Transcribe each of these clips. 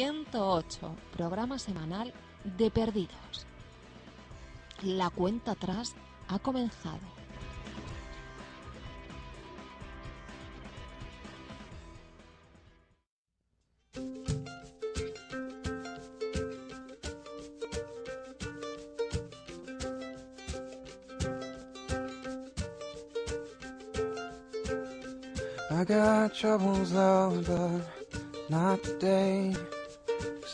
...108, programa semanal de Perdidos. La cuenta atrás ha comenzado. I got troubles though, but not today.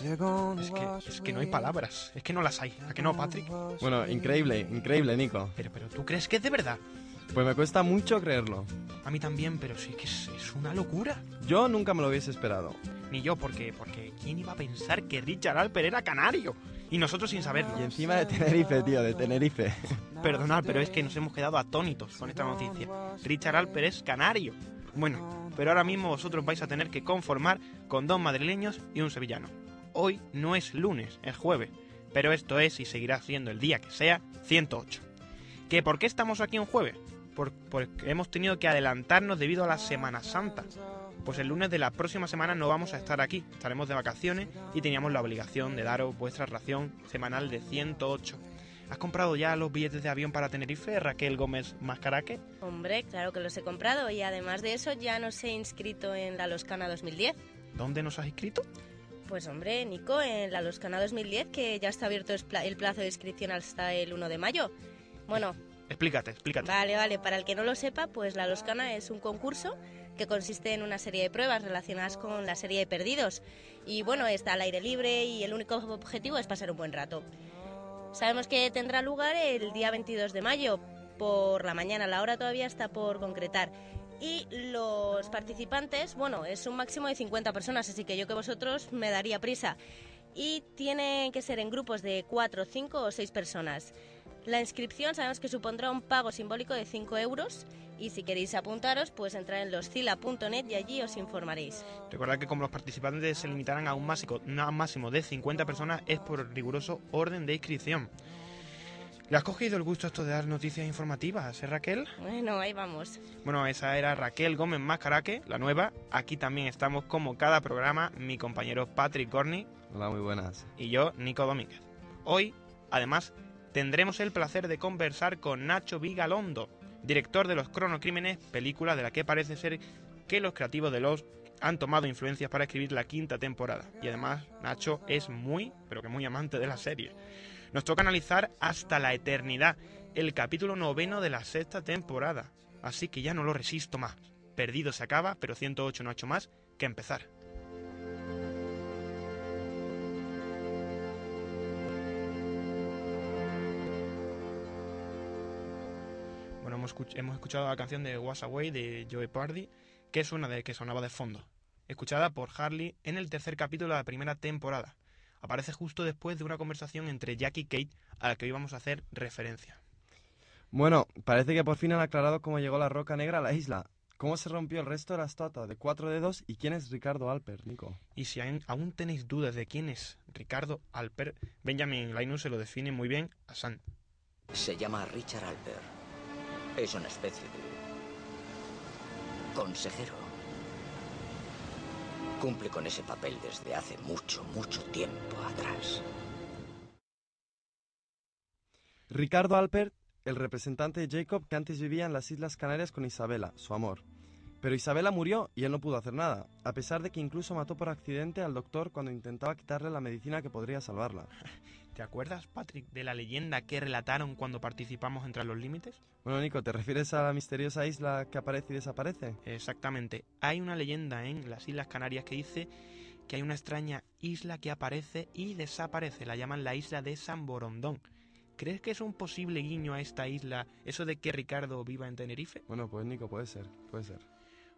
Es que, es que no hay palabras, es que no las hay. ¿A que no, Patrick? Bueno, increíble, increíble, Nico. Pero, pero, ¿tú crees que es de verdad? Pues me cuesta mucho creerlo. A mí también, pero sí que es, es una locura. Yo nunca me lo hubiese esperado. Ni yo, porque, porque ¿quién iba a pensar que Richard Alper era canario? Y nosotros sin saberlo. Y encima de Tenerife, tío, de Tenerife. Perdonad, pero es que nos hemos quedado atónitos con esta noticia. Richard Alper es canario. Bueno, pero ahora mismo vosotros vais a tener que conformar con dos madrileños y un sevillano. Hoy no es lunes, es jueves, pero esto es y seguirá siendo el día que sea 108. ¿Que por qué estamos aquí un jueves? Por, porque hemos tenido que adelantarnos debido a la Semana Santa. Pues el lunes de la próxima semana no vamos a estar aquí, estaremos de vacaciones y teníamos la obligación de daros vuestra ración semanal de 108. ¿Has comprado ya los billetes de avión para Tenerife, Raquel Gómez Mascaraque? Hombre, claro que los he comprado y además de eso ya nos he inscrito en la Loscana 2010. ¿Dónde nos has inscrito? Pues hombre, Nico, en la Loscana 2010 que ya está abierto el plazo de inscripción hasta el 1 de mayo. Bueno... Explícate, explícate. Vale, vale, para el que no lo sepa, pues la Loscana es un concurso que consiste en una serie de pruebas relacionadas con la serie de perdidos. Y bueno, está al aire libre y el único objetivo es pasar un buen rato. Sabemos que tendrá lugar el día 22 de mayo por la mañana, la hora todavía está por concretar. Y los participantes, bueno, es un máximo de 50 personas, así que yo que vosotros me daría prisa. Y tienen que ser en grupos de 4, 5 o 6 personas. La inscripción sabemos que supondrá un pago simbólico de 5 euros y si queréis apuntaros, pues entrar en loscila.net y allí os informaréis. Recordad que como los participantes se limitarán a un máximo, a un máximo de 50 personas, es por riguroso orden de inscripción. ¿Le has cogido el gusto esto de dar noticias informativas, eh, Raquel? Bueno, ahí vamos. Bueno, esa era Raquel Gómez Mascaraque, la nueva. Aquí también estamos como cada programa, mi compañero Patrick Corny. Hola, muy buenas. Y yo, Nico Domínguez. Hoy, además, tendremos el placer de conversar con Nacho Vigalondo, director de Los Cronocrímenes, película de la que parece ser que los creativos de los han tomado influencias para escribir la quinta temporada. Y además, Nacho es muy, pero que muy amante de la serie. Nos toca analizar hasta la eternidad el capítulo noveno de la sexta temporada. Así que ya no lo resisto más. Perdido se acaba, pero 108 no ha hecho más que empezar. Bueno, hemos, escuchado la canción de Was Away de Joe Pardy, que es una de que sonaba de fondo, escuchada por Harley en el tercer capítulo de la primera temporada aparece justo después de una conversación entre Jack y Kate a la que hoy vamos a hacer referencia. Bueno, parece que por fin han aclarado cómo llegó la roca negra a la isla. ¿Cómo se rompió el resto de la estatua de cuatro dedos y quién es Ricardo Alper, Nico? Y si aún tenéis dudas de quién es Ricardo Alper, Benjamin Linus se lo define muy bien a San. Se llama Richard Alper. Es una especie de consejero. Cumple con ese papel desde hace mucho, mucho tiempo atrás. Ricardo Alpert, el representante de Jacob que antes vivía en las Islas Canarias con Isabela, su amor. Pero Isabela murió y él no pudo hacer nada, a pesar de que incluso mató por accidente al doctor cuando intentaba quitarle la medicina que podría salvarla. ¿Te acuerdas, Patrick, de la leyenda que relataron cuando participamos entre los límites? Bueno, Nico, ¿te refieres a la misteriosa isla que aparece y desaparece? Exactamente. Hay una leyenda en las Islas Canarias que dice que hay una extraña isla que aparece y desaparece. La llaman la isla de San Borondón. ¿Crees que es un posible guiño a esta isla eso de que Ricardo viva en Tenerife? Bueno, pues Nico, puede ser, puede ser.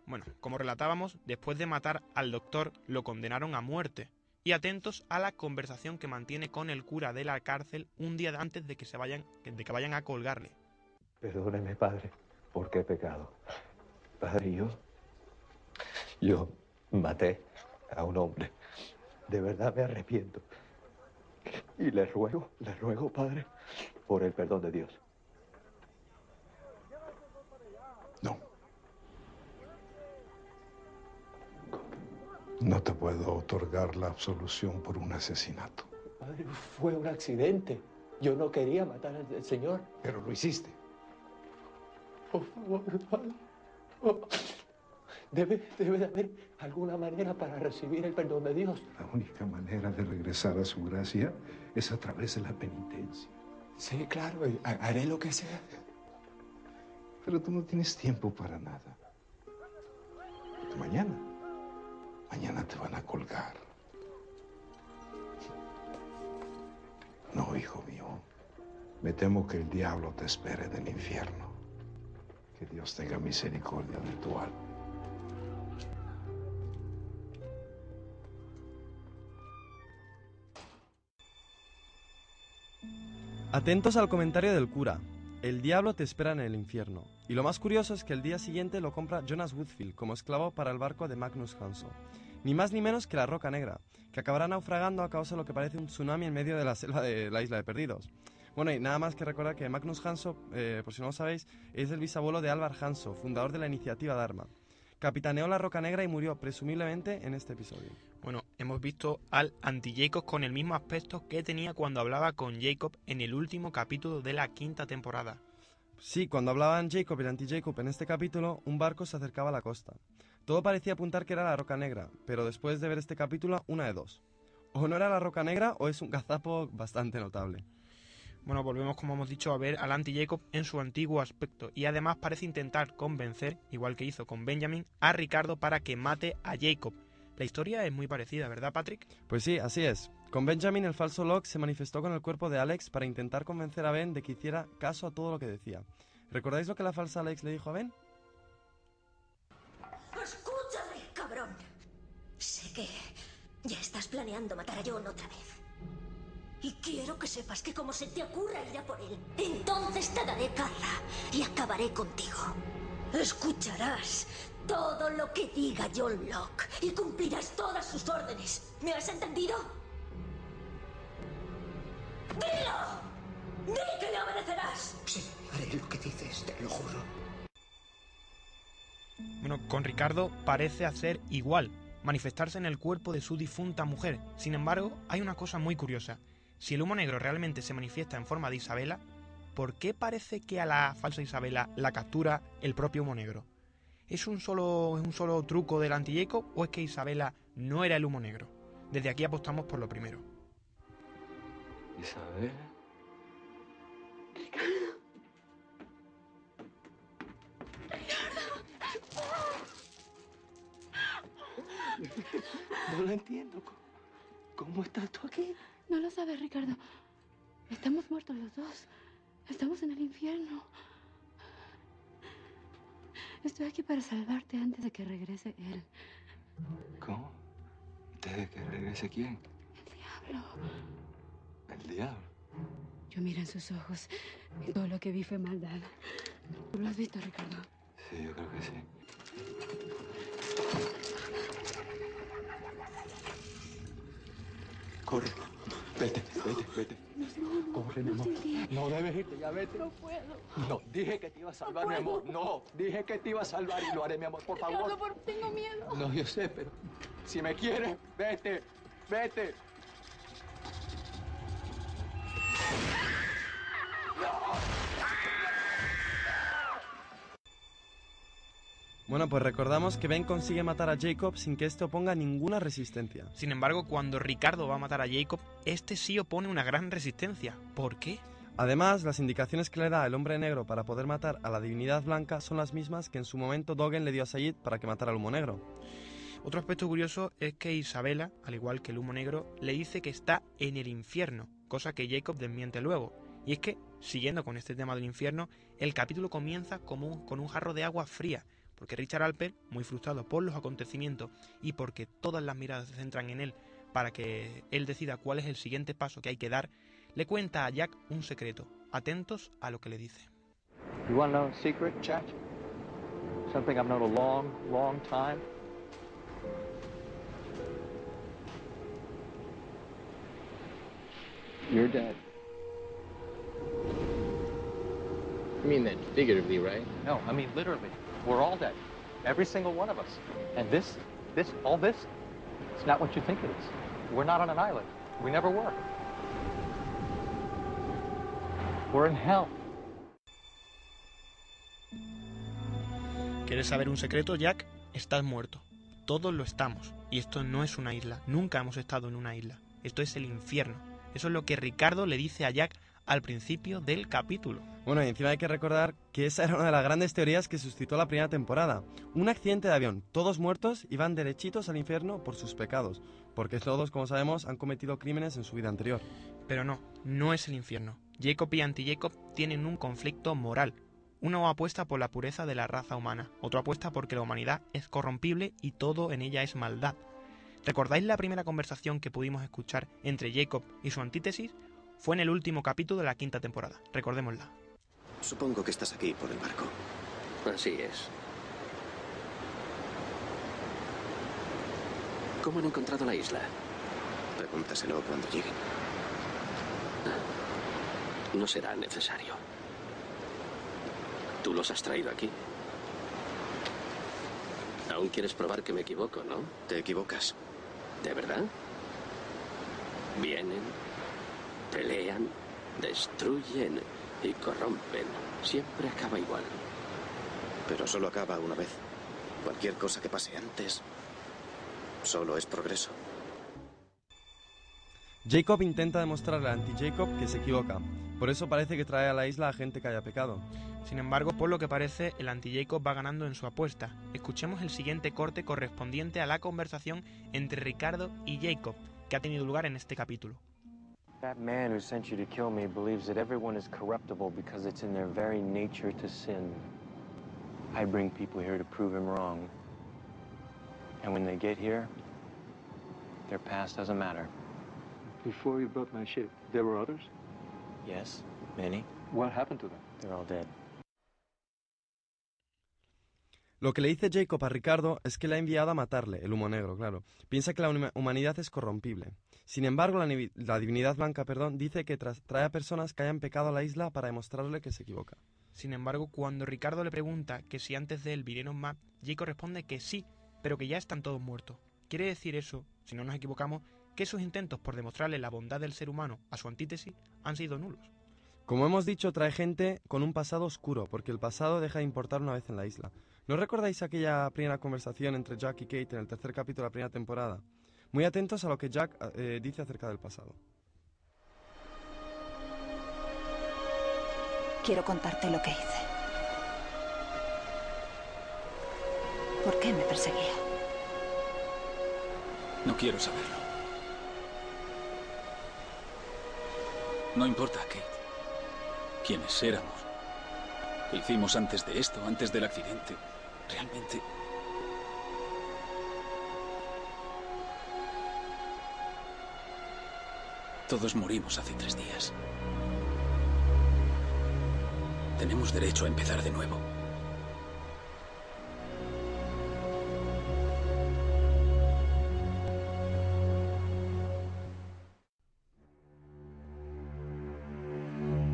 Bueno, como relatábamos, después de matar al doctor lo condenaron a muerte. Y atentos a la conversación que mantiene con el cura de la cárcel un día antes de que se vayan, de que vayan a colgarle. Perdóneme, padre, porque he pecado. Padre, yo. Yo maté a un hombre. De verdad me arrepiento. Y le ruego, le ruego, padre, por el perdón de Dios. No te puedo otorgar la absolución por un asesinato. Padre, fue un accidente. Yo no quería matar al Señor. Pero lo hiciste. Por favor, padre. Oh. Debe, debe de haber alguna manera para recibir el perdón de Dios. La única manera de regresar a su gracia es a través de la penitencia. Sí, claro, haré lo que sea. Pero tú no tienes tiempo para nada. Mañana, mañana te van a colgar. No, hijo mío. Me temo que el diablo te espere en el infierno. Que Dios tenga misericordia de tu alma. Atentos al comentario del cura. El diablo te espera en el infierno. Y lo más curioso es que el día siguiente lo compra Jonas Woodfield como esclavo para el barco de Magnus Hanso. Ni más ni menos que la Roca Negra, que acabará naufragando a causa de lo que parece un tsunami en medio de la selva de la isla de Perdidos. Bueno, y nada más que recordar que Magnus Hanso, eh, por si no lo sabéis, es el bisabuelo de Álvar Hanso, fundador de la iniciativa Dharma. Capitaneó la Roca Negra y murió presumiblemente en este episodio. Bueno, hemos visto al anti-Jacob con el mismo aspecto que tenía cuando hablaba con Jacob en el último capítulo de la quinta temporada. Sí, cuando hablaban Jacob y el anti-Jacob en este capítulo, un barco se acercaba a la costa. Todo parecía apuntar que era la Roca Negra, pero después de ver este capítulo, una de dos. O no era la Roca Negra o es un gazapo bastante notable. Bueno, volvemos, como hemos dicho, a ver al anti-Jacob en su antiguo aspecto y además parece intentar convencer, igual que hizo con Benjamin, a Ricardo para que mate a Jacob. La historia es muy parecida, ¿verdad, Patrick? Pues sí, así es. Con Benjamin, el falso Locke se manifestó con el cuerpo de Alex para intentar convencer a Ben de que hiciera caso a todo lo que decía. ¿Recordáis lo que la falsa Alex le dijo a Ben? Escúchame, cabrón. Sé que ya estás planeando matar a John otra vez. Y quiero que sepas que como se te ocurra ir a por él, entonces te daré caza y acabaré contigo. Escucharás todo lo que diga John Locke y cumplirás todas sus órdenes. ¿Me has entendido? ¡Dilo! ¡Di que le obedecerás! Sí, haré lo que dices, te lo juro. Bueno, con Ricardo parece hacer igual, manifestarse en el cuerpo de su difunta mujer. Sin embargo, hay una cosa muy curiosa. Si el humo negro realmente se manifiesta en forma de Isabela, ¿por qué parece que a la falsa Isabela la captura el propio humo negro? ¿Es un solo, un solo truco del anti-Jacob o es que Isabela no era el humo negro? Desde aquí apostamos por lo primero. Isabel. No lo entiendo. ¿Cómo estás tú aquí? No lo sabes, Ricardo. Estamos muertos los dos. Estamos en el infierno. Estoy aquí para salvarte antes de que regrese él. ¿Cómo? ¿Antes de que regrese quién? El diablo. El diablo. Yo miré en sus ojos y todo lo que vi fue maldad. ¿Tú lo has visto, Ricardo? Sí, yo creo que sí. Corre. Vete, vete, vete. Corre, mi amor. No debes irte, ya vete. No puedo. No, dije que te iba a salvar, mi amor. No, dije que te iba a salvar y lo haré, mi amor, por favor. Ricardo, por... tengo miedo. No, yo sé, pero si me quieres, vete, vete. Bueno, pues recordamos que Ben consigue matar a Jacob sin que éste oponga ninguna resistencia. Sin embargo, cuando Ricardo va a matar a Jacob, este sí opone una gran resistencia. ¿Por qué? Además, las indicaciones que le da el hombre negro para poder matar a la divinidad blanca son las mismas que en su momento Dogen le dio a Sayid para que matara al humo negro. Otro aspecto curioso es que Isabela, al igual que el humo negro, le dice que está en el infierno, cosa que Jacob desmiente luego. Y es que, siguiendo con este tema del infierno, el capítulo comienza como con un jarro de agua fría, porque Richard Alper, muy frustrado por los acontecimientos y porque todas las miradas se centran en él para que él decida cuál es el siguiente paso que hay que dar, le cuenta a Jack un secreto. Atentos a lo que le dice. You want to know a secret, Jack? Something I've known a long, long time? You're dead. You mean that figuratively, right? No, I mean literally. We're all dead. Every single one of us. And this, this, all this, it's not what you think it is. We're not on an island. We never were. We're in hell. ¿Quieres saber un secreto, Jack? Estás muerto. Todos lo estamos. Y esto no es una isla. Nunca hemos estado en una isla. Esto es el infierno. Eso es lo que Ricardo le dice a Jack al principio del capítulo. Bueno, y encima hay que recordar que esa era una de las grandes teorías que suscitó la primera temporada. Un accidente de avión, todos muertos y van derechitos al infierno por sus pecados, porque todos, como sabemos, han cometido crímenes en su vida anterior. Pero no, no es el infierno. Jacob y anti-Jacob tienen un conflicto moral. Uno apuesta por la pureza de la raza humana, otro apuesta porque la humanidad es corrompible y todo en ella es maldad. ¿Recordáis la primera conversación que pudimos escuchar entre Jacob y su antítesis? Fue en el último capítulo de la quinta temporada. Recordémosla. Supongo que estás aquí por el barco. Así es. ¿Cómo han encontrado la isla? Pregúntaselo cuando lleguen. No será necesario. Tú los has traído aquí. Aún quieres probar que me equivoco, ¿no? Te equivocas. ¿De verdad? Vienen, pelean, destruyen y corrompen. Siempre acaba igual. Pero solo acaba una vez. Cualquier cosa que pase antes solo es progreso. Jacob intenta demostrarle a anti-Jacob que se equivoca. Por eso parece que trae a la isla a gente que haya pecado. Sin embargo, por lo que parece, el anti-Jacob va ganando en su apuesta. Escuchemos el siguiente corte correspondiente a la conversación entre Ricardo y Jacob, que ha tenido lugar en este capítulo. That man who sent you to kill me believes that everyone is corruptible because it's in their very nature to sin. I bring people here to prove him wrong. And when they get here, their past doesn't matter. Before you built my ship, there were others? Yes, many. What happened to them? They're all dead. Lo que le dice Jacob a Ricardo es que le ha enviado a matarle, el humo negro, claro. Piensa que la humanidad es corrompible. Sin embargo, la, divinidad blanca, perdón, dice que trae a personas que hayan pecado a la isla para demostrarle que se equivoca. Sin embargo, cuando Ricardo le pregunta que si antes de él vinieron más, Jacob responde que sí, pero que ya están todos muertos. Quiere decir eso, si no nos equivocamos, que sus intentos por demostrarle la bondad del ser humano a su antítesis han sido nulos. Como hemos dicho, trae gente con un pasado oscuro, porque el pasado deja de importar una vez en la isla. ¿No recordáis aquella primera conversación entre Jack y Kate en el tercer capítulo de la primera temporada? Muy atentos a lo que Jack eh, dice acerca del pasado. Quiero contarte lo que hice. ¿Por qué me perseguía? No quiero saberlo. No importa, Kate. ¿Quiénes éramos? ¿Qué hicimos antes de esto, antes del accidente? Realmente... Todos morimos hace tres días. Tenemos derecho a empezar de nuevo.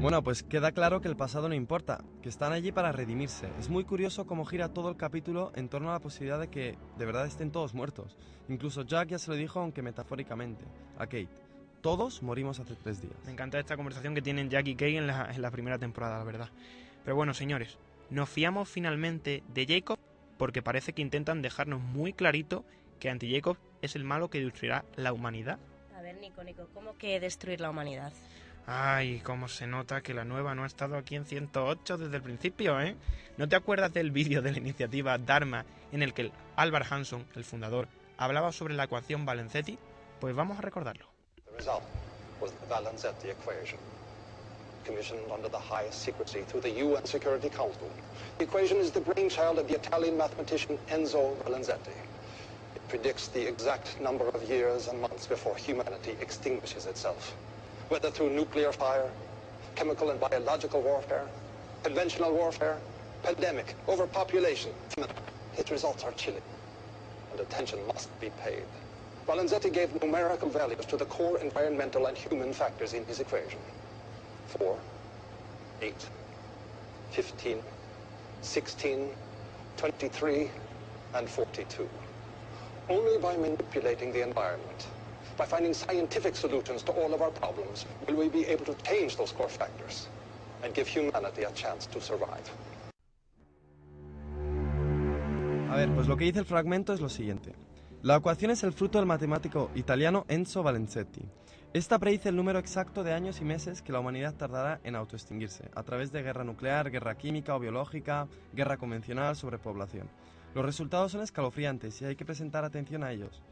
Bueno, pues queda claro que el pasado no importa, que están allí para redimirse. Es muy curioso cómo gira todo el capítulo en torno a la posibilidad de que de verdad estén todos muertos. Incluso Jack ya se lo dijo, aunque metafóricamente, a Kate. Todos morimos hace tres días. Me encanta esta conversación que tienen Jack y Kay en la, en la primera temporada, la verdad. Pero bueno, señores, ¿nos fiamos finalmente de Jacob porque parece que intentan dejarnos muy clarito que Anti-Jacob es el malo que destruirá la humanidad. A ver, Nico, Nico, ¿cómo que destruir la humanidad? Ay, cómo se nota que la nueva no ha estado aquí en 108 desde el principio, ¿eh? ¿No te acuerdas del vídeo de la iniciativa Dharma en el que el Albert Hanson, el fundador, hablaba sobre la ecuación Valenzetti? Pues vamos a recordarlo. The result was the Valenzetti equation, commissioned under the highest secrecy through the UN Security Council. The equation is the brainchild of the Italian mathematician Enzo Valenzetti. It predicts the exact number of years and months before humanity extinguishes itself, whether through nuclear fire, chemical and biological warfare, conventional warfare, pandemic, overpopulation. Its results are chilling, and attention must be paid. Valenzetti gave numerical values to the core environmental and human factors in his equation. 4, 8, 15, 16, 23, and 42. Only by manipulating the environment, by finding scientific solutions to all of our problems, will we be able to change those core factors and give humanity a chance to survive. A ver, pues lo que dice el fragmento es lo siguiente. La ecuación es el fruto del matemático italiano Enzo Valenzetti. Esta predice el número exacto de años y meses que la humanidad tardará en autoextinguirse, a través de guerra nuclear, guerra química o biológica, guerra convencional, sobrepoblación. Los resultados son escalofriantes y hay que presentar atención a ellos.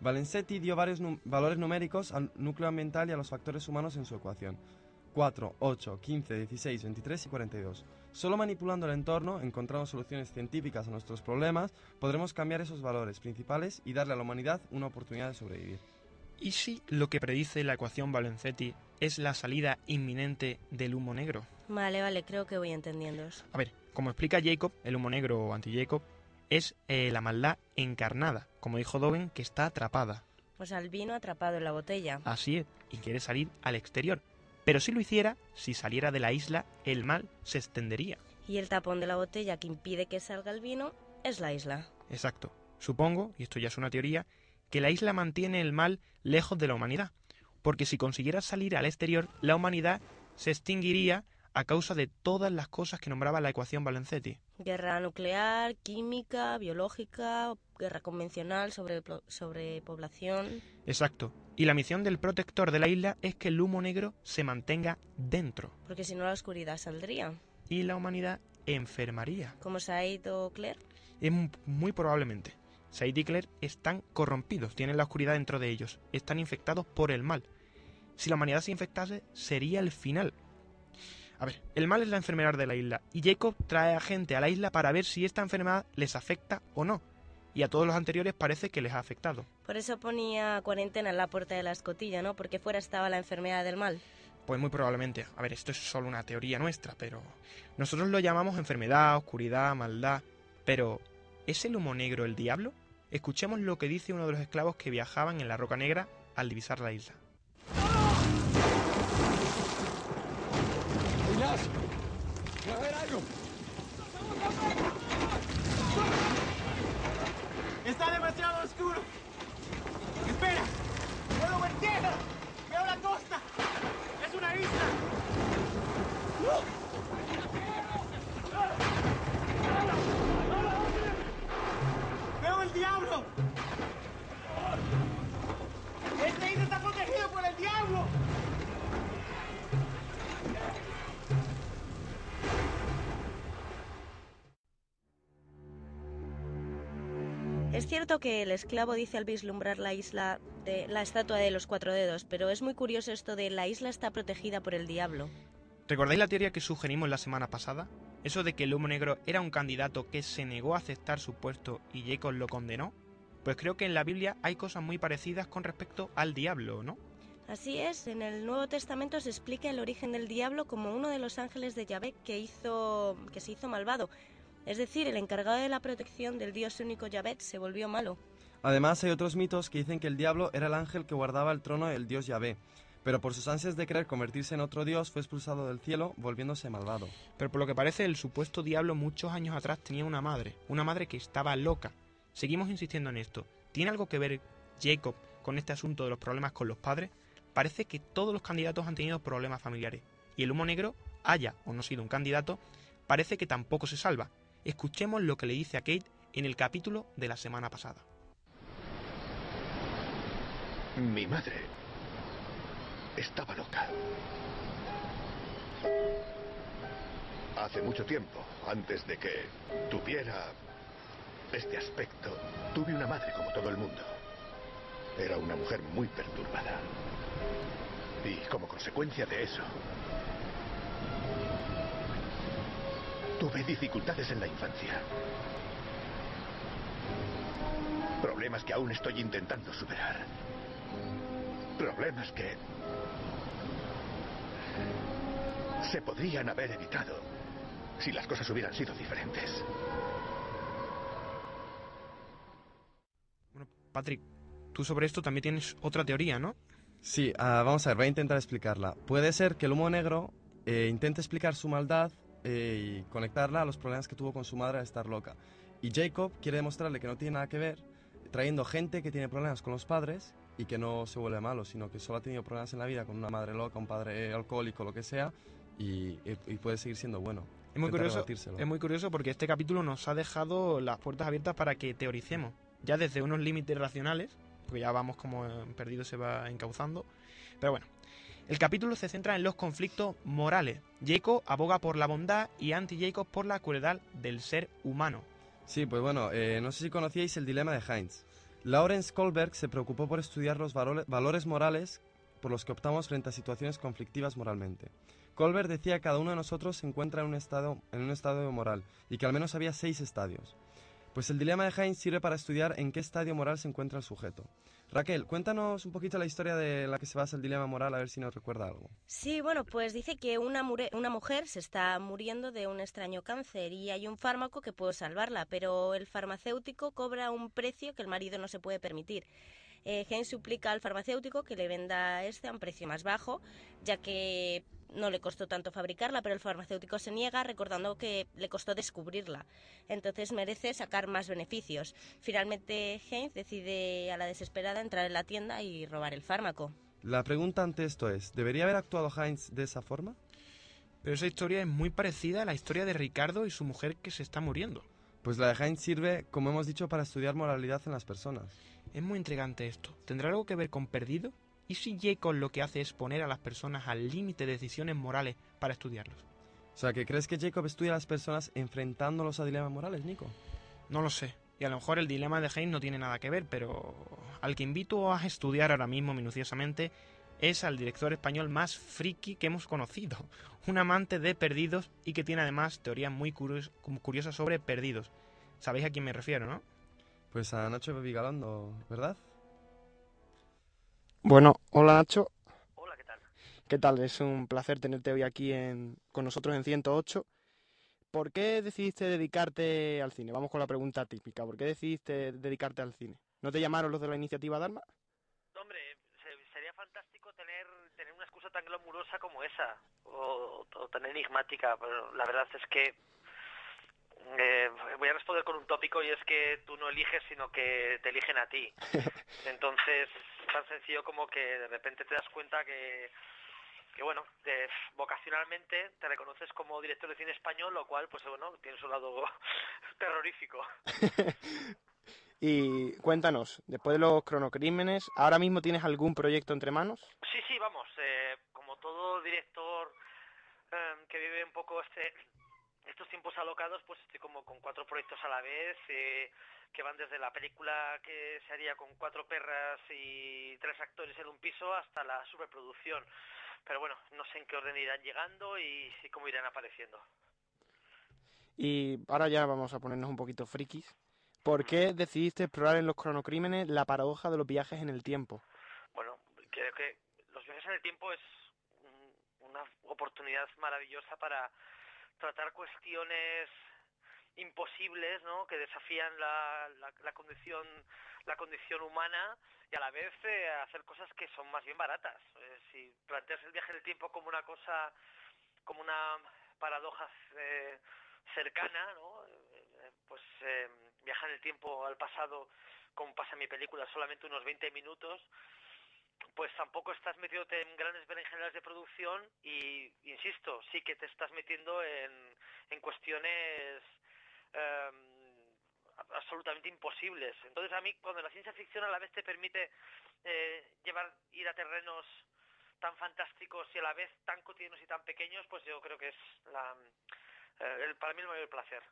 Valenzetti dio varios valores numéricos al núcleo ambiental y a los factores humanos en su ecuación. 4, 8, 15, 16, 23 y 42. Solo manipulando el entorno, encontrando soluciones científicas a nuestros problemas, podremos cambiar esos valores principales y darle a la humanidad una oportunidad de sobrevivir. ¿Y si lo que predice la ecuación Valenzetti es la salida inminente del humo negro? Vale, vale, creo que voy entendiendo eso. A ver, como explica Jacob, el humo negro o anti-Jacob es eh, la maldad encarnada, como dijo Doven, que está atrapada. O sea, el vino atrapado en la botella. Así es, y quiere salir al exterior. Pero si lo hiciera, si saliera de la isla, el mal se extendería. Y el tapón de la botella que impide que salga el vino es la isla. Exacto. Supongo, y esto ya es una teoría, que la isla mantiene el mal lejos de la humanidad. Porque si consiguiera salir al exterior, la humanidad se extinguiría a causa de todas las cosas que nombraba la ecuación Valenzetti. Guerra nuclear, química, biológica, guerra convencional, sobre, sobrepoblación. Exacto. Y la misión del protector de la isla es que el humo negro se mantenga dentro. Porque si no la oscuridad saldría. Y la humanidad enfermaría. Como Said o Claire. Es muy probablemente. Said y Claire están corrompidos, tienen la oscuridad dentro de ellos, están infectados por el mal. Si la humanidad se infectase, sería el final. A ver, el mal es la enfermedad de la isla, y Jacob trae a gente a la isla para ver si esta enfermedad les afecta o no. Y a todos los anteriores parece que les ha afectado. Por eso ponía cuarentena en la puerta de la escotilla, ¿no? Porque fuera estaba la enfermedad del mal. Pues muy probablemente. A ver, esto es solo una teoría nuestra, pero nosotros lo llamamos enfermedad, oscuridad, maldad. Pero, ¿es el humo negro el diablo? Escuchemos lo que dice uno de los esclavos que viajaban en la Roca Negra al divisar la isla. Está demasiado oscuro. Espera, puedo ver tierra. Veo la costa. Es una isla. Veo el diablo. Esta isla está protegida por el diablo. Es cierto que el esclavo dice al vislumbrar la isla de la estatua de los cuatro dedos, pero es muy curioso esto de la isla está protegida por el diablo. ¿Recordáis la teoría que sugerimos la semana pasada? Eso de que el humo negro era un candidato que se negó a aceptar su puesto y Jacob lo condenó. Pues creo que en la Biblia hay cosas muy parecidas con respecto al diablo, ¿no? Así es, en el Nuevo Testamento se explica el origen del diablo como uno de los ángeles de Yahvé que hizo que se hizo malvado. Es decir, el encargado de la protección del Dios único Yahvé se volvió malo. Además, hay otros mitos que dicen que el diablo era el ángel que guardaba el trono del dios Yahvé, pero por sus ansias de querer convertirse en otro dios fue expulsado del cielo, volviéndose malvado. Pero por lo que parece, el supuesto diablo muchos años atrás tenía una madre, una madre que estaba loca. Seguimos insistiendo en esto. ¿Tiene algo que ver Jacob con este asunto de los problemas con los padres? Parece que todos los candidatos han tenido problemas familiares. Y el humo negro, haya o no sido un candidato, parece que tampoco se salva. Escuchemos lo que le dice a Kate en el capítulo de la semana pasada. Mi madre estaba loca. Hace mucho tiempo, antes de que tuviera este aspecto, tuve una madre como todo el mundo. Era una mujer muy perturbada. Y como consecuencia de eso, tuve dificultades en la infancia. Problemas que aún estoy intentando superar. Problemas que se podrían haber evitado si las cosas hubieran sido diferentes. Patrick, tú sobre esto también tienes otra teoría, ¿no? Sí, ah, vamos a ver, voy a intentar explicarla. Puede ser que el humo negro eh, intente explicar su maldad eh, y conectarla a los problemas que tuvo con su madre al estar loca. Y Jacob quiere demostrarle que no tiene nada que ver, trayendo gente que tiene problemas con los padres y que no se vuelve malo, sino que solo ha tenido problemas en la vida con una madre loca, un padre alcohólico, lo que sea, y, y puede seguir siendo bueno. Es muy, curioso, es muy curioso porque este capítulo nos ha dejado las puertas abiertas para que teoricemos, ya desde unos límites racionales, porque ya vamos como perdido se va encauzando. Pero bueno, el capítulo se centra en los conflictos morales. Jacob aboga por la bondad y anti-Jacob por la crueldad del ser humano. Sí, pues bueno, eh, no sé si conocíais el dilema de Heinz. Lawrence Kohlberg se preocupó por estudiar los valore- valores morales por los que optamos frente a situaciones conflictivas moralmente. Kohlberg decía que cada uno de nosotros se encuentra en un estado, en un estado moral y que al menos había seis estadios. Pues el dilema de Heinz sirve para estudiar en qué estadio moral se encuentra el sujeto. Raquel, cuéntanos un poquito la historia de la que se basa el dilema moral, a ver si nos recuerda algo. Sí, bueno, pues dice que una, mujer se está muriendo de un extraño cáncer y hay un fármaco que puede salvarla, pero el farmacéutico cobra un precio que el marido no se puede permitir. Eh, Heinz suplica al farmacéutico que le venda este a un precio más bajo, ya que no le costó tanto fabricarla, pero el farmacéutico se niega recordando que le costó descubrirla. Entonces merece sacar más beneficios. Finalmente Heinz decide a la desesperada entrar en la tienda y robar el fármaco. La pregunta ante esto es, ¿debería haber actuado Heinz de esa forma? Pero esa historia es muy parecida a la historia de Ricardo y su mujer que se está muriendo. Pues la de Heinz sirve, como hemos dicho, para estudiar moralidad en las personas. Es muy intrigante esto. ¿Tendrá algo que ver con Perdido? ¿Y si Jacob lo que hace es poner a las personas al límite de decisiones morales para estudiarlos? O sea, ¿que crees que Jacob estudia a las personas enfrentándolos a dilemas morales, Nico? No lo sé. Y a lo mejor el dilema de Heinz no tiene nada que ver, pero al que invito a estudiar ahora mismo minuciosamente es al director español más friki que hemos conocido. Un amante de perdidos y que tiene además teorías muy curios- curiosas sobre perdidos. Sabéis a quién me refiero, ¿no? Pues a Nacho Vigalondo, ¿verdad? Bueno, hola Nacho. Hola, ¿qué tal? ¿Qué tal? Es un placer tenerte hoy aquí en, con nosotros en 108. ¿Por qué decidiste dedicarte al cine? Vamos con la pregunta típica. ¿Por qué decidiste dedicarte al cine? ¿No te llamaron los de la iniciativa Dharma? Hombre, se- sería fantástico tener, tener una excusa tan glamurosa como esa, o, o tan enigmática, pero la verdad es que eh, voy a responder con un tópico y es que tú no eliges, sino que te eligen a ti. Entonces, tan sencillo como que de repente te das cuenta que, que bueno, te- vocacionalmente te reconoces como director de cine español, lo cual, pues bueno, tiene su lado terrorífico. Y cuéntanos, después de los cronocrímenes, ¿ahora mismo tienes algún proyecto entre manos? Sí, sí, vamos, eh, como todo director eh, que vive un poco este estos tiempos alocados, pues estoy como con cuatro proyectos a la vez, eh, que van desde la película que se haría con cuatro perras y tres actores en un piso hasta la superproducción. Pero bueno, no sé en qué orden irán llegando y, y cómo irán apareciendo. Y ahora ya vamos a ponernos un poquito frikis. ¿Por qué decidiste explorar en los cronocrímenes la paradoja de los viajes en el tiempo? Bueno, creo que los viajes en el tiempo es un- una oportunidad maravillosa para tratar cuestiones imposibles, ¿no? Que desafían la, la, la condición la condición humana y a la vez eh, hacer cosas que son más bien baratas. Eh, si planteas el viaje en el tiempo como una cosa, como una paradoja eh, cercana, ¿no? Eh, pues viajar en el tiempo al pasado, como pasa en mi película, solamente unos 20 minutos, pues tampoco estás metiéndote en grandes berenjenas de producción y, insisto, sí que te estás metiendo en, en cuestiones eh, absolutamente imposibles. Entonces a mí cuando la ciencia ficción a la vez te permite eh, llevar ir a terrenos tan fantásticos y a la vez tan cotidianos y tan pequeños, pues yo creo que es la, eh, el, para mí el mayor placer.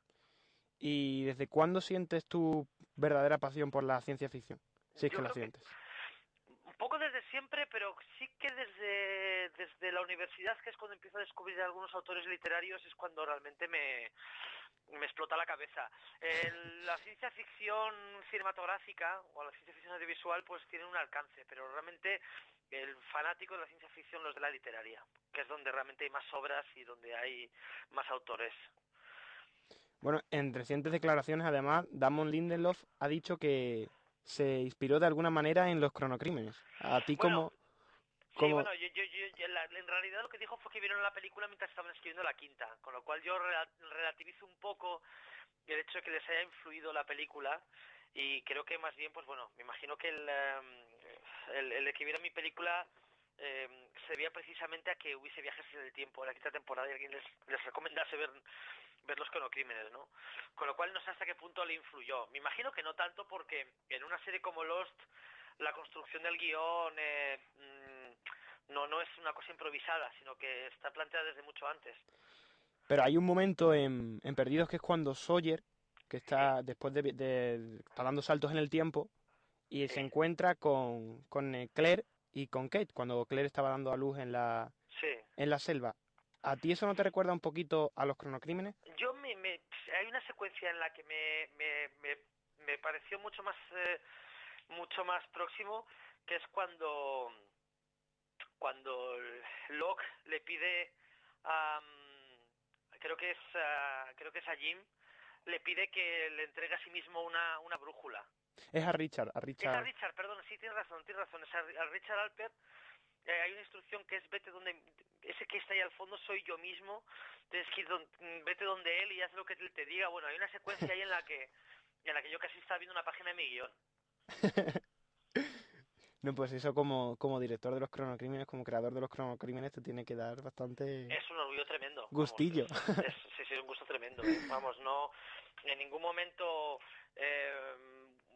¿Y desde cuándo sientes tu verdadera pasión por la ciencia ficción? Si es Yo que la que- poco desde siempre, pero sí que desde, desde la universidad, que es cuando empiezo a descubrir algunos autores literarios, es cuando realmente me, me explota la cabeza. El- la ciencia ficción cinematográfica o la ciencia ficción audiovisual pues tiene un alcance, pero realmente el fanático de la ciencia ficción los de la literaria, que es donde realmente hay más obras y donde hay más autores. Bueno, en recientes declaraciones, además, Damon Lindelof ha dicho que se inspiró de alguna manera en los cronocrímenes. A ti como... Sí, como... bueno, yo, yo, yo- la- en realidad lo que dijo fue que vieron la película mientras estaban escribiendo la quinta, con lo cual yo rela- relativizo un poco el hecho de que les haya influido la película y creo que más bien, pues bueno, me imagino que el, em, el, el que vieron mi película em, se debía precisamente a que hubiese viajes en el tiempo en la quinta temporada y alguien les, les recomendase ver, ver los cronocrímenes, ¿no? Con lo cual no sé hasta qué punto le influyó. Me imagino que no tanto porque en una serie como Lost la construcción del guion eh, mm, no, no es una cosa improvisada, sino que está planteada desde mucho antes. Pero hay un momento en, en Perdidos que es cuando Sawyer, que está después de, de- está dando saltos en el tiempo, y se encuentra con, con eh, Claire y con Kate, cuando Claire estaba dando a luz en la, Sí. en la selva. ¿A ti eso no te recuerda un poquito a los cronocrímenes? Yo me, me- hay una secuencia en la que me, me, me, me pareció mucho más eh, mucho más próximo, que es cuando cuando Locke le pide a mm, creo que es a, creo que es a Jim le pide que le entregue a sí mismo una, una brújula. Es a Richard, a Es a Richard. Richard, perdón, sí, tienes razón, tienes razón. Es a, a Richard Alpert. eh, hay una instrucción que es vete donde... Ese que está ahí al fondo soy yo mismo. Tienes que ir don- mm, vete donde él y haz lo que él te diga. Bueno, hay una secuencia ahí en la que en la que yo casi estaba viendo una página de mi guion. No, pues eso como, como director de los cronocrímenes, como creador de los cronocrímenes, te tiene que dar bastante Es un orgullo tremendo. vamos, gustillo. es, sí, sí, es un gusto tremendo. ¿eh? Vamos, no... En ningún momento eh,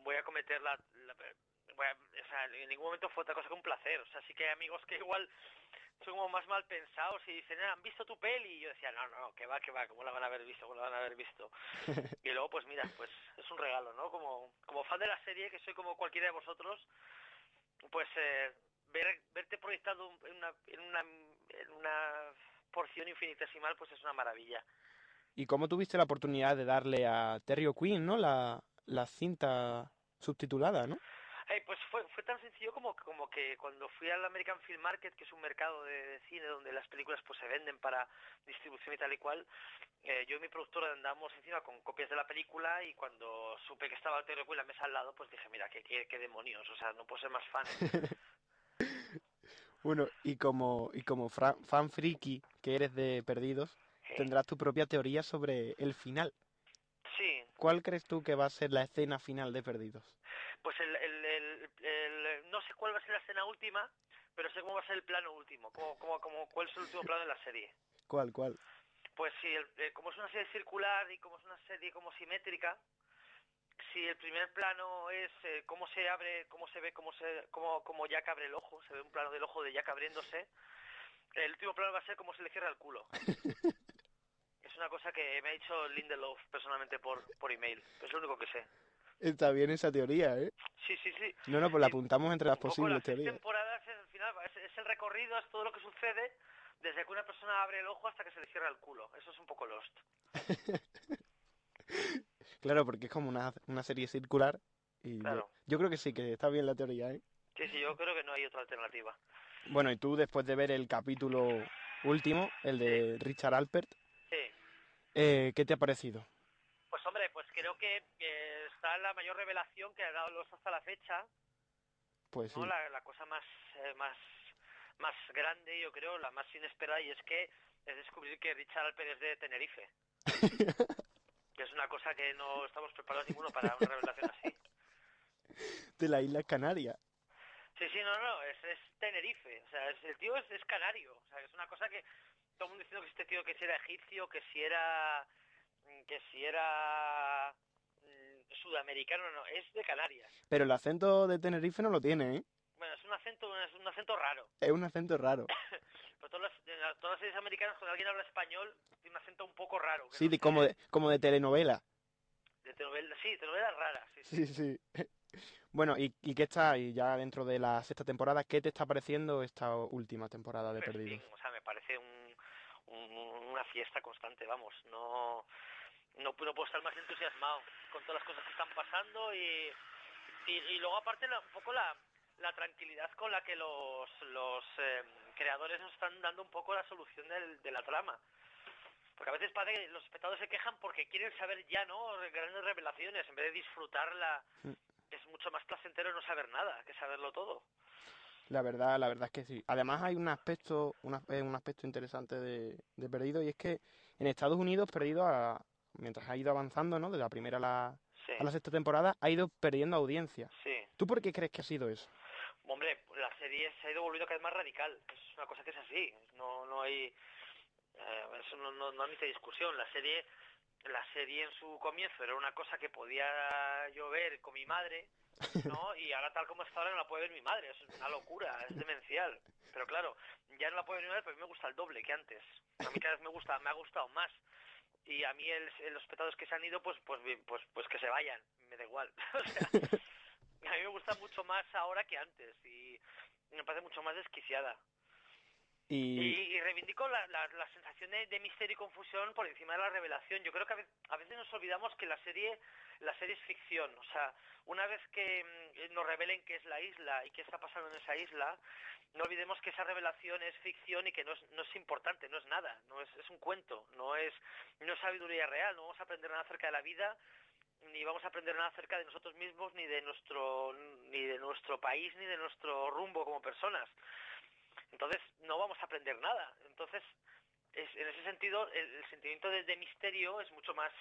voy a cometer la... la- voy a- o sea, en ningún momento fue otra cosa que un placer. O sea, sí que hay amigos que igual son como más mal pensados y dicen, "Ah, ¿han visto tu peli? Y yo decía, no, no, que va, que va, ¿cómo la van a haber visto? ¿Cómo la van a haber visto? Y luego, pues mira, pues es un regalo, ¿no? Como, como fan de la serie, que soy como cualquiera de vosotros, pues eh, ver, verte proyectado en una, en, una, en una porción infinitesimal, pues es una maravilla. ¿Y cómo tuviste la oportunidad de darle a Terry O'Quinn, ¿no? La, la cinta subtitulada, ¿no? Eh, pues fue, fue tan sencillo como, como que cuando fui al American Film Market, que es un mercado de, de cine donde las películas pues se venden para distribución y tal y cual, eh, yo y mi productora andamos encima con copias de la película y cuando supe que estaba Terry O'Quinn en la mesa al lado, pues dije, mira, qué, qué, qué demonios, o sea, no puedo ser más fan. Bueno, y como, y como fan friki que eres de Perdidos, tendrás tu propia teoría sobre el final. Sí, ¿Cuál crees tú que va a ser la escena final de Perdidos? pues el, el, el- el- no sé cuál va a ser la escena última, pero sé cómo va a ser el plano último, cómo, cómo, cómo, cuál es el último plano de la serie. ¿Cuál, cuál? Pues sí, el- eh, como es una serie circular y como es una serie como simétrica, si el primer plano es eh, cómo se abre, cómo se ve, cómo se, cómo, cómo Jack abre el ojo, se ve un plano del ojo de Jack abriéndose, el último plano va a ser cómo se le cierra el culo. es una cosa que me ha dicho Lindelof personalmente por, por email, es lo único que sé. Está bien esa teoría, ¿eh? Sí, sí, sí. No, no, pues la apuntamos entre las posibles las teorías. temporadas es, al final, es, es el recorrido, es todo lo que sucede desde que una persona abre el ojo hasta que se le cierra el culo. Eso es un poco Lost. Claro, porque es como una, una serie circular. Y yo- Claro. yo, creo que sí, que está bien la teoría, ¿eh? Sí, sí, yo creo que no hay otra alternativa. Bueno, y tú después de ver el capítulo último, el de Richard Alpert, Sí. eh, ¿qué te ha parecido? Pues hombre, pues creo que eh, está la mayor revelación que ha dado Lost hasta la fecha, Pues sí. ¿no? La, la cosa más, eh, más, más grande, yo creo, la más inesperada, y es que es descubrir que Richard Alper es de Tenerife. que es una cosa que no estamos preparados ninguno para una revelación así. De la isla Canaria. Sí, sí, no, no, es, es Tenerife. O sea, es- el tío es, es canario. O sea, es una cosa que todo el mundo diciendo que este tío que si era egipcio, que si era. que si era. Sudamericano, no, es de Canarias. Pero el acento de Tenerife no lo tiene, ¿eh? Bueno, es un acento, es un acento raro. Es un acento raro. Pero todas las, todas las series americanas, cuando alguien habla español, tiene un acento un poco raro. Sí, no de- como, de, como de telenovela. de telenovela, sí, telenovelas raras, sí. Sí, sí. Bueno, ¿y, y qué está, y ya dentro de la sexta temporada, qué te está pareciendo esta última temporada de Perdidos? o sea, me parece un, un- una fiesta constante, vamos, no, no, no puedo estar más entusiasmado con todas las cosas que están pasando y, y, y luego aparte la- un poco la, la tranquilidad con la que los, los eh, creadores nos están dando un poco la solución del- de la trama. Porque a veces parece que los espectadores se quejan porque quieren saber ya, ¿no? Grandes revelaciones, en vez de disfrutarla. Mm. Es mucho más placentero no saber nada que saberlo todo. La verdad, la verdad es que sí. Además hay un aspecto, un, as- eh, un aspecto interesante de, de Perdido y es que en Estados Unidos Perdido, a- mientras ha ido avanzando, ¿no? De la primera a la, Sí. a la sexta temporada, ha ido perdiendo audiencia. Sí. ¿Tú por qué crees que ha sido eso? Hombre, la serie se ha ido volviendo cada vez más radical. Es una cosa que es así. No, no hay. eh, eso no, no, no admite discusión. La serie, la serie en su comienzo era una cosa que podía yo ver con mi madre, ¿no? Y ahora tal como está ahora no la puede ver mi madre. Es una locura, es demencial. Pero claro, ya no la puede ver mi madre, pero a mí me gusta el doble que antes. A mí cada vez me gusta, me ha gustado más. Y a mí el, los espectadores que se han ido, pues, pues, pues, pues que se vayan. Me da igual. O sea, a mí me gusta mucho más ahora que antes y me parece mucho más desquiciada. Y, Y, reivindico la, la, la sensación de, de misterio y confusión por encima de la revelación. Yo creo que a veces, a veces nos olvidamos que la serie la serie es ficción. O sea, una vez que mm, nos revelen qué es la isla y qué está pasando en esa isla, no olvidemos que esa revelación es ficción y que no es, no es importante, no es nada, no es, es un cuento, no es, no es sabiduría real, no vamos a aprender nada acerca de la vida ni vamos a aprender nada acerca de nosotros mismos ni de nuestro ni de nuestro país ni de nuestro rumbo como personas entonces no vamos a aprender nada entonces es, en ese sentido el, el sentimiento de, de misterio es mucho más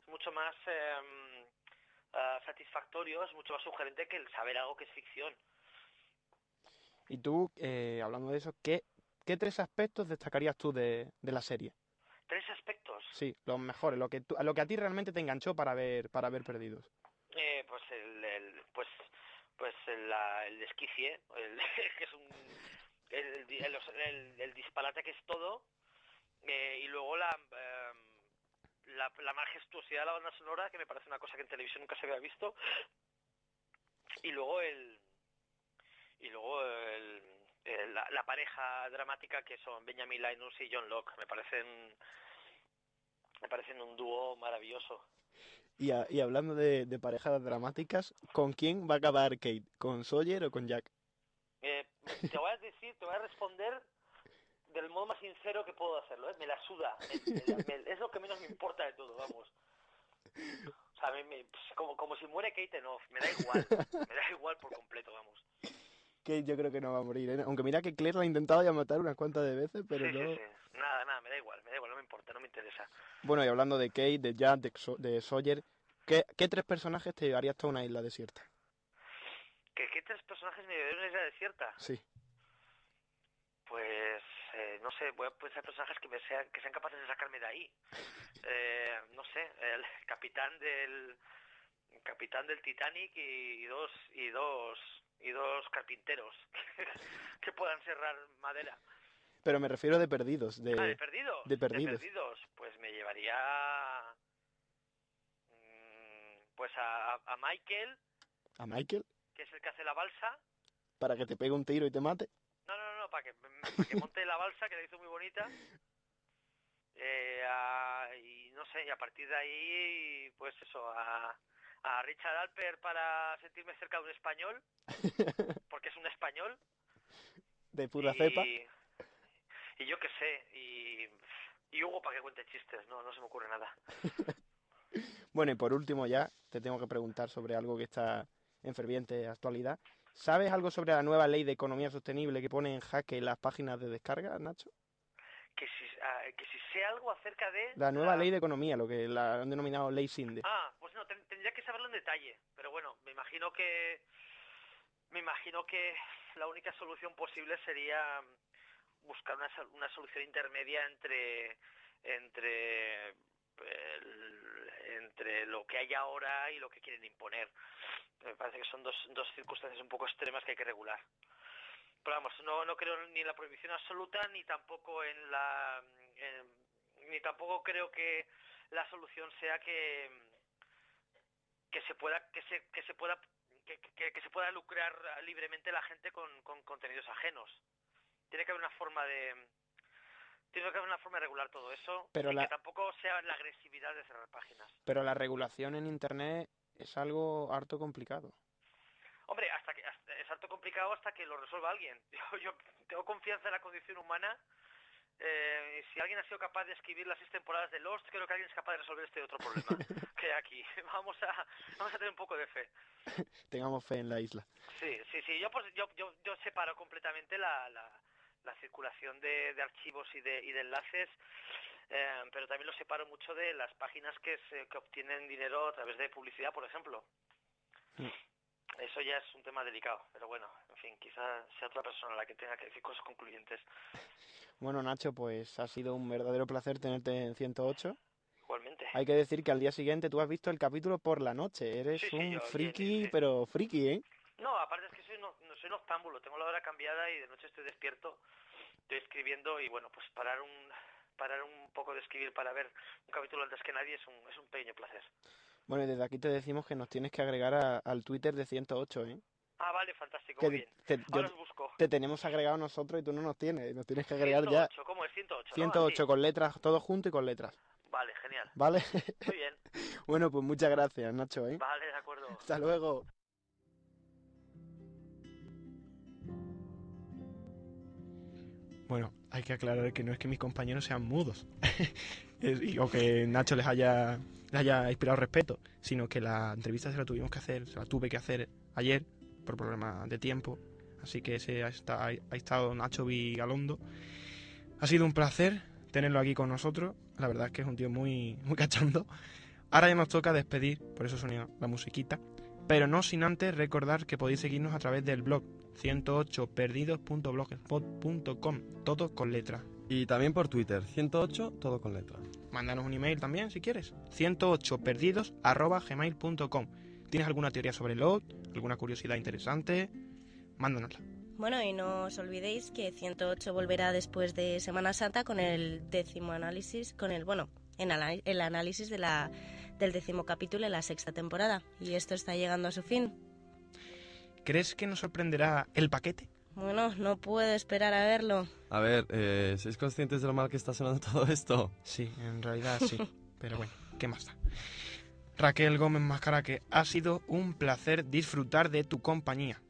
es mucho más eh, ah, satisfactorio es mucho más sugerente que el saber algo que es ficción y tú, eh, hablando de eso, ¿qué, ¿qué tres aspectos destacarías tú de, de la serie? tres aspectos Sí, los mejores, lo que, tú- a lo que a ti realmente te enganchó para ver, para ver Perdidos. Eh, pues el, el- pues pues el, la- el desquicie el- que es un el, el, el- disparate que es todo eh, y luego la, em, la la majestuosidad de la banda sonora que me parece una cosa que en televisión nunca se había visto y luego el y luego el- la, la pareja dramática que son Benjamin Linus y John Locke me parecen me parecen un dúo maravilloso Y, a- y hablando de, de parejas dramáticas, ¿con quién va a acabar Kate? ¿Con Sawyer o con Jack? Te voy a decir, te voy a responder del modo más sincero que puedo hacerlo, ¿eh? Me la suda. Me- me- me- es lo que menos me importa de todo, vamos. O sea, pues, como, como si muere Kate Enough, me da igual. Me da igual por completo, vamos. Kate yo creo que no va a morir, ¿eh? Aunque mira que Claire la ha intentado ya matar unas cuantas de veces, pero sí, no... sí, sí. Nada, nada, me da igual, me da igual, no me importa, no me interesa. Bueno, y hablando de Kate, de Jack, de, So- de Sawyer, ¿qué, ¿qué tres personajes te llevarías hasta una isla desierta? ¿Que qué tres personajes me a una isla desierta? Sí. Pues, eh, no sé, voy a pensar personajes que, me sean, que sean capaces de sacarme de ahí. Eh, no sé, el capitán del el capitán del Titanic y, y dos y dos y dos carpinteros que puedan serrar madera. Pero me refiero de perdidos, de... ah, de perdidos. De perdidos. perdidos. Pues me llevaría mm, pues a- a Michael, ¿A Michael? Que es el que hace la balsa. Para que te pegue un tiro y te mate. No, no, no, no, para que, para que monte la balsa, que la hizo muy bonita. Eh, a- y no sé, y a partir de ahí, pues eso, a, a Richard Alper para sentirme cerca de un español, porque es un español. De pura y, cepa. Y yo qué sé, y, y Hugo para que cuente chistes, no, no se me ocurre nada. Bueno, y por último ya, te tengo que preguntar sobre algo que está en ferviente actualidad. ¿Sabes algo sobre la nueva ley de economía sostenible que pone en jaque las páginas de descarga, Nacho? Que si, ah, que si sé algo acerca de... La nueva ley de economía, lo que la han denominado ley SINDE. Ah, pues no, ten- tendría que saberlo en detalle, pero bueno, me imagino que me imagino que la única solución posible sería buscar una, una solución intermedia entre entre entre lo que hay ahora y lo que quieren imponer. Me parece que son dos, dos circunstancias un poco extremas que hay que regular. Pero vamos, no, no creo ni en la prohibición absoluta ni tampoco en la ni tampoco creo que la solución sea que que se pueda que se que se pueda que, que- que se pueda lucrar libremente la gente con, con contenidos ajenos. Tiene que haber una forma de tiene que haber una forma de regular todo eso Pero y la- que tampoco sea la agresividad de cerrar páginas. Pero la regulación en Internet es algo harto complicado. Hombre, hasta que hasta- es harto complicado hasta que lo resuelva alguien. Yo, yo tengo confianza en la condición humana. eh, si alguien ha sido capaz de escribir las seis temporadas de Lost, creo que alguien es capaz de resolver este otro problema que hay aquí. Vamos a, vamos a tener un poco de fe. Tengamos fe en la isla. Sí, sí, sí. Yo, pues, yo, yo, yo separo completamente la, la, la circulación de, de archivos y de, y de enlaces, eh, pero también lo separo mucho de las páginas que, se, que obtienen dinero a través de publicidad, por ejemplo. Mm. Eso ya es un tema delicado, pero bueno, en fin, quizás sea otra persona la que tenga que decir cosas concluyentes. Bueno, Nacho, pues ha sido un verdadero placer tenerte en 108. Igualmente. Hay que decir que al día siguiente tú has visto el capítulo por la noche. Eres Sí, sí, un yo- friki, pero friki, ¿eh? No, aparte es que soy, no, no noctámbulo, tengo la hora cambiada y de noche estoy despierto, estoy escribiendo y bueno, pues parar un parar un poco de escribir para ver un capítulo antes que nadie es un, es un pequeño placer. Bueno, y desde aquí te decimos que nos tienes que agregar a- al Twitter de 108, ¿eh? Ah, vale, fantástico, Que muy bien. te, Ahora yo- os busco. te tenemos agregado nosotros y tú no nos tienes. Nos tienes que agregar ya 108, ¿cómo es? 108, ¿no? 108 Así. con letras, todo junto y con letras. Vale, genial. ¿Vale? Muy bien. bueno, pues muchas gracias, Nacho, ¿eh? Vale, de acuerdo. Hasta luego. Bueno, hay que aclarar que no es que mis compañeros sean mudos o que Nacho les haya, haya inspirado respeto, sino que la entrevista se la tuvimos que hacer, se la tuve que hacer ayer por problemas de tiempo. Así que ese ha, ha estado Nacho Vigalondo. Ha sido un placer tenerlo aquí con nosotros. La verdad es que es un tío muy, muy cachondo. Ahora ya nos toca despedir, por eso sonía la musiquita. Pero no sin antes recordar que podéis seguirnos a través del blog 108perdidos.blogspot.com, todo con letra. Y también por Twitter, 108, todo con letra. Mándanos un email también si quieres. 108perdidos.gmail.com. ¿Tienes alguna teoría sobre LOT? ¿Alguna curiosidad interesante? Mándanosla. Bueno, y no os olvidéis que 108 volverá después de Semana Santa con el décimo análisis, con el, bueno, en el análisis de la, del décimo capítulo de la sexta temporada. Y esto está llegando a su fin. ¿Crees que nos sorprenderá el paquete? Bueno, no puedo esperar a verlo. A ver, eh, ¿sois conscientes de lo mal que está sonando todo esto? Sí, en realidad sí. Pero bueno, ¿qué más da? Raquel Gómez Mascaraque, ha sido un placer disfrutar de tu compañía.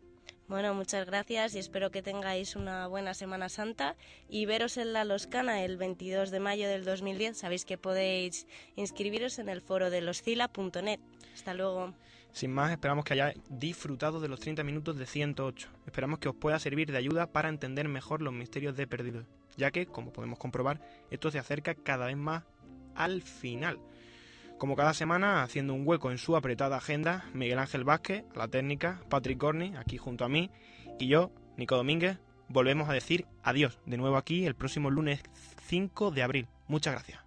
Bueno, muchas gracias y espero que tengáis una buena Semana Santa y veros en la Loscana el 22 de mayo del 2010. Sabéis que podéis inscribiros en el foro de loscila.net. Hasta luego. Sin más, esperamos que hayáis disfrutado de los 30 minutos de 108. Esperamos que os pueda servir de ayuda para entender mejor los misterios de Perdidos, ya que, como podemos comprobar, esto se acerca cada vez más al final. Como cada semana, haciendo un hueco en su apretada agenda, Miguel Ángel Vázquez, a la técnica, Patrick Corney, aquí junto a mí, y yo, Nico Domínguez, volvemos a decir adiós de nuevo aquí el próximo lunes 5 de abril. Muchas gracias.